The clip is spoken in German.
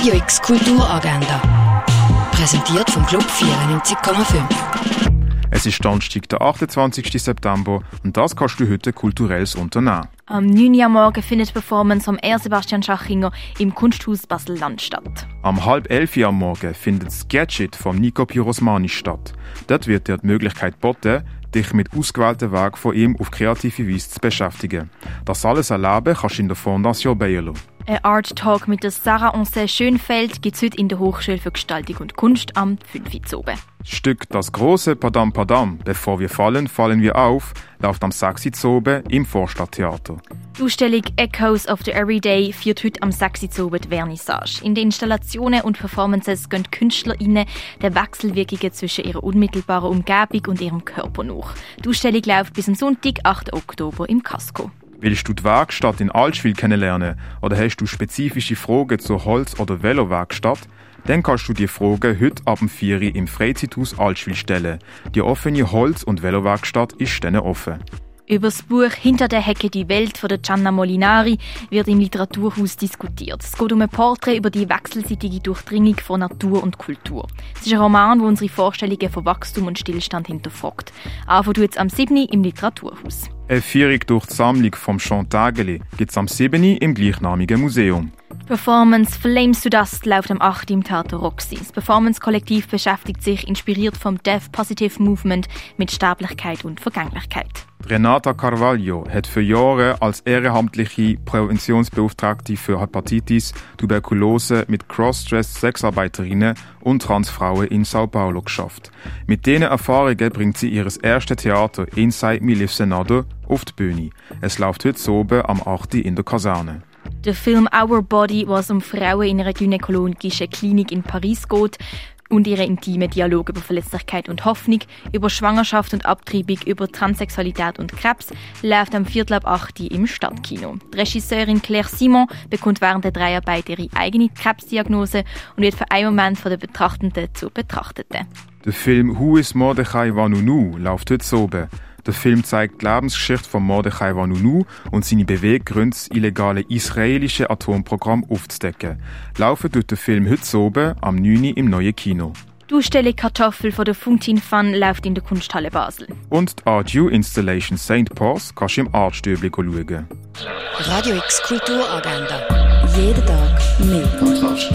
Radio X Kulturagenda. Präsentiert vom Club 94,5. Es ist Donnerstag, der 28. September und das kannst du heute kulturelles unternehmen. Am 9. Uhr morgen findet die Performance vom R. Sebastian Schachinger im Kunsthaus Basel-Land statt. Am halb elf Uhr am Morgen findet das Gadget vom Nico Pirosmani statt. Dort wird dir die Möglichkeit geboten, dich mit ausgewählten Wegen von ihm auf kreative Weise zu beschäftigen. Das alles erleben kannst du in der Fondation Bayerlo. Ein Art Talk mit der Sarah Onse Schönfeld gibt es heute in der Hochschule für Gestaltung und Kunst am 5. Uhr. Stück Das große Padam Padam, bevor wir fallen, fallen wir auf, läuft am 6. Uhr im Vorstadttheater. Die Ausstellung Echoes of the Everyday führt heute am 6. Uhr die Vernissage. In den Installationen und Performances gehen KünstlerInnen den Wechselwirkungen zwischen ihrer unmittelbaren Umgebung und ihrem Körper nach. Die Ausstellung läuft bis am Sonntag, 8. Oktober im Casco. Willst du die Werkstatt in Altschwil kennenlernen oder hast du spezifische Fragen zur Holz- oder Velowerkstatt? Dann kannst du die Fragen heute ab dem 4 Uhr im Freizeithaus Altschwil stellen. Die offene Holz- und Velowerkstatt ist dann offen. Über das Buch Hinter der Hecke die Welt von der Gianna Molinari wird im Literaturhaus diskutiert. Es geht um ein Porträt über die wechselseitige Durchdringung von Natur und Kultur. Es ist ein Roman, wo unsere Vorstellungen von Wachstum und Stillstand hinterfragt. Anfang jetzt am 7. im Literaturhaus. Eine Führung durch die Sammlung vom Jean Tageli gibt es am 7. im gleichnamigen Museum. Performance Flames to Dust läuft am 8. im Theater Roxy. Das Performance-Kollektiv beschäftigt sich, inspiriert vom Deaf Positive Movement, mit Sterblichkeit und Vergänglichkeit. Renata Carvalho hat für Jahre als ehrenamtliche Präventionsbeauftragte für Hepatitis, Tuberkulose mit Cross-Dress Sexarbeiterinnen und Transfrauen in Sao Paulo geschafft. Mit diesen Erfahrungen bringt sie ihr erstes Theater Inside Me Lives Another auf die Bühne. Es läuft heute oben am 8. in der Kaserne. Der Film Our Body, was um Frauen in einer gynäkologischen Klinik in Paris geht, und ihre intime Dialoge über Verletzlichkeit und Hoffnung, über Schwangerschaft und Abtreibung, über Transsexualität und Krebs, läuft am Viertel ab 8 im Stadtkino. Die Regisseurin Claire Simon bekommt während der Dreharbeiten ihre eigene Krebsdiagnose und wird für einen Moment von den Betrachtenden zur Betrachteten. Der Film Who is Mordechai Vanunu läuft heute oben. Der Film zeigt die Lebensgeschichte von Mordechai Vanunu und seine Beweggründe, das illegale israelische Atomprogramm aufzudecken. Laufen tut der Film heute oben am 9. im neuen Kino. Die Ausstellung Kartoffel von der Funtin Fun läuft in der Kunsthalle Basel. Und die Art U Installation St. Paul's kannst du im Artstübli schauen. Radio X Kulturagenda. Jeden Tag mehr. Kontrast.